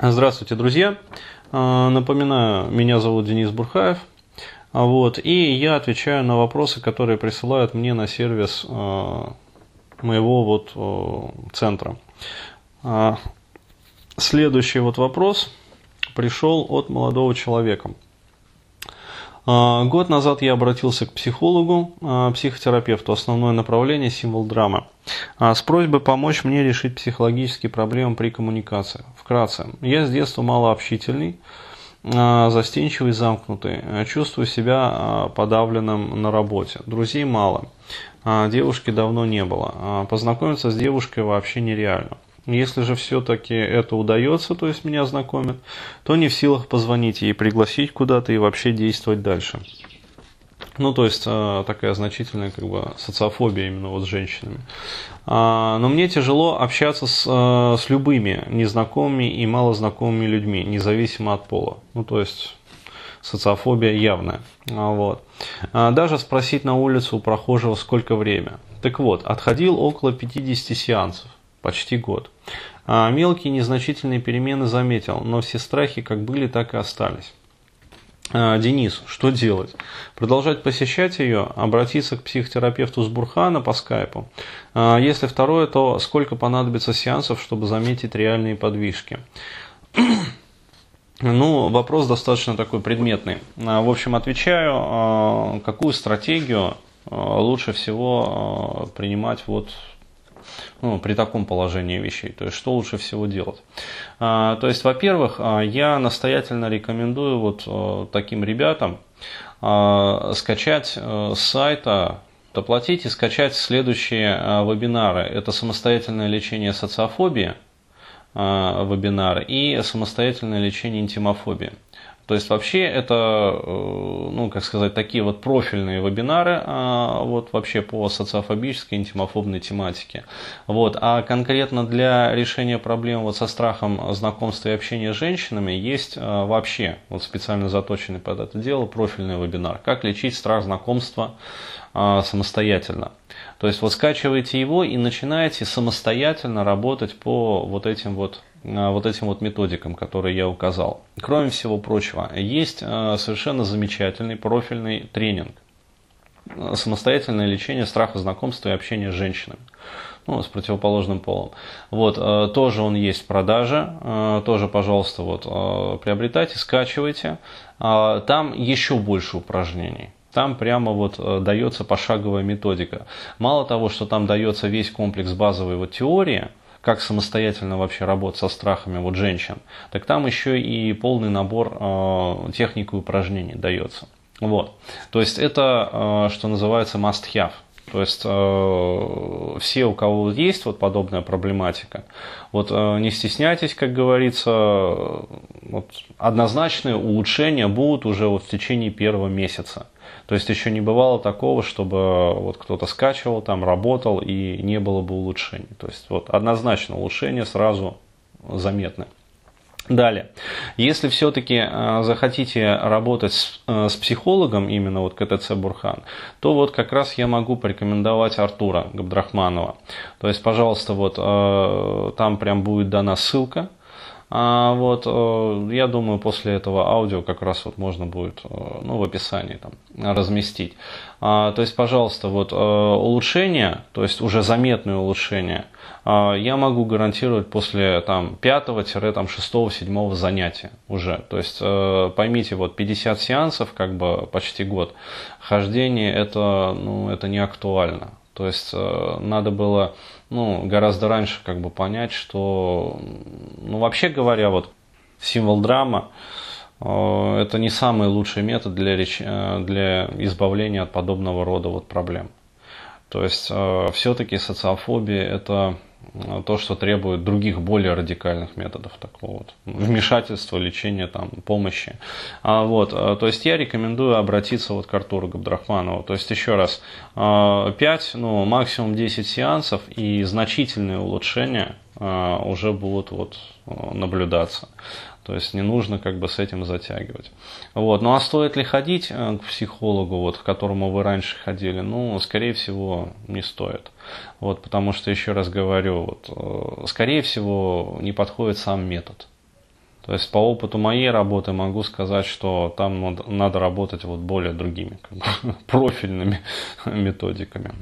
Здравствуйте, друзья. А, напоминаю, меня зовут Денис Бурхаев. А, вот, и я отвечаю на вопросы, которые присылают мне на сервис а, моего вот центра. Следующий вот вопрос пришел от молодого человека. Год назад я обратился к психологу, психотерапевту, основное направление – символ драмы, с просьбой помочь мне решить психологические проблемы при коммуникации. Вкратце, я с детства малообщительный, застенчивый, замкнутый, чувствую себя подавленным на работе, друзей мало, девушки давно не было, познакомиться с девушкой вообще нереально. Если же все-таки это удается, то есть меня знакомят, то не в силах позвонить ей, пригласить куда-то и вообще действовать дальше. Ну, то есть э, такая значительная как бы социофобия именно вот с женщинами. А, но мне тяжело общаться с, э, с любыми незнакомыми и малознакомыми людьми, независимо от пола. Ну, то есть социофобия явная. А, вот. А, даже спросить на улицу у прохожего, сколько время. Так вот, отходил около 50 сеансов почти год. А мелкие незначительные перемены заметил, но все страхи как были, так и остались. А, Денис, что делать? Продолжать посещать ее, обратиться к психотерапевту с Бурхана по скайпу. А, если второе, то сколько понадобится сеансов, чтобы заметить реальные подвижки? Ну, вопрос достаточно такой предметный. А, в общем, отвечаю, какую стратегию лучше всего принимать вот ну, при таком положении вещей. То есть, что лучше всего делать? А, то есть, во-первых, а, я настоятельно рекомендую вот а, таким ребятам скачать а, с сайта оплатить и скачать следующие вебинары. Это самостоятельное лечение социофобии, вебинар и самостоятельное лечение интимофобии. То есть вообще это, э, ну, как сказать, такие вот профильные вебинары а, вот вообще по социофобической, интимофобной тематике. Вот. А конкретно для решения проблем вот со страхом знакомства и общения с женщинами есть а, вообще вот специально заточенный под это дело профильный вебинар. Как лечить страх знакомства самостоятельно. То есть вот скачиваете его и начинаете самостоятельно работать по вот этим вот Э, вот этим вот методикам, которые я указал. Кроме всего прочего, есть э, совершенно замечательный профильный тренинг. Самостоятельное лечение страха знакомства и общения с женщинами. Ну, с противоположным полом. Вот, тоже он есть в продаже, тоже, пожалуйста, вот, приобретайте, скачивайте. Там еще больше упражнений. Там прямо вот дается пошаговая методика. Мало того, что там дается весь комплекс базовой вот теории, как самостоятельно вообще работать со страхами вот женщин, так там еще и полный набор э, техник и упражнений дается. Вот. То есть это, э, что называется, must have. То есть э, все, у кого есть вот подобная проблематика, вот э, не стесняйтесь, как говорится, вот, однозначные улучшения будут уже вот в течение первого месяца. То есть еще не бывало такого, чтобы вот кто-то скачивал, там работал и не было бы улучшений. То есть вот однозначно улучшения сразу заметны. Далее, если все-таки э, захотите работать с, э, с психологом, именно вот КТЦ Бурхан, то вот как раз я могу порекомендовать Артура Габдрахманова. То есть, пожалуйста, вот э, там прям будет дана ссылка, а вот э, я думаю, после этого аудио как раз вот можно будет э, ну, в описании там, разместить. А, то есть, пожалуйста, вот э, улучшение, то есть уже заметные улучшения, я могу гарантировать после там, 5-6-7 занятия уже. То есть поймите, вот 50 сеансов, как бы почти год, хождение это, ну, это не актуально. То есть надо было ну, гораздо раньше как бы понять, что, ну, вообще говоря, вот символ драма э, это не самый лучший метод для, реч... Э, для избавления от подобного рода вот проблем. То есть все-таки социофобия это то, что требует других более радикальных методов такого вот вмешательства, лечения, там, помощи. А, вот, а, то есть я рекомендую обратиться вот к Артуру Габдрахманову. То есть еще раз, 5, а, ну, максимум 10 сеансов и значительные улучшения уже будут вот наблюдаться. То есть не нужно как бы с этим затягивать. Вот. Ну а стоит ли ходить э, к психологу, вот, к которому вы раньше ходили? Ну, скорее всего, не стоит. Вот, потому что, еще раз говорю, вот, э, скорее всего, не подходит сам метод. То есть по опыту моей работы могу сказать, что там надо работать вот более другими как бы, профильными методиками.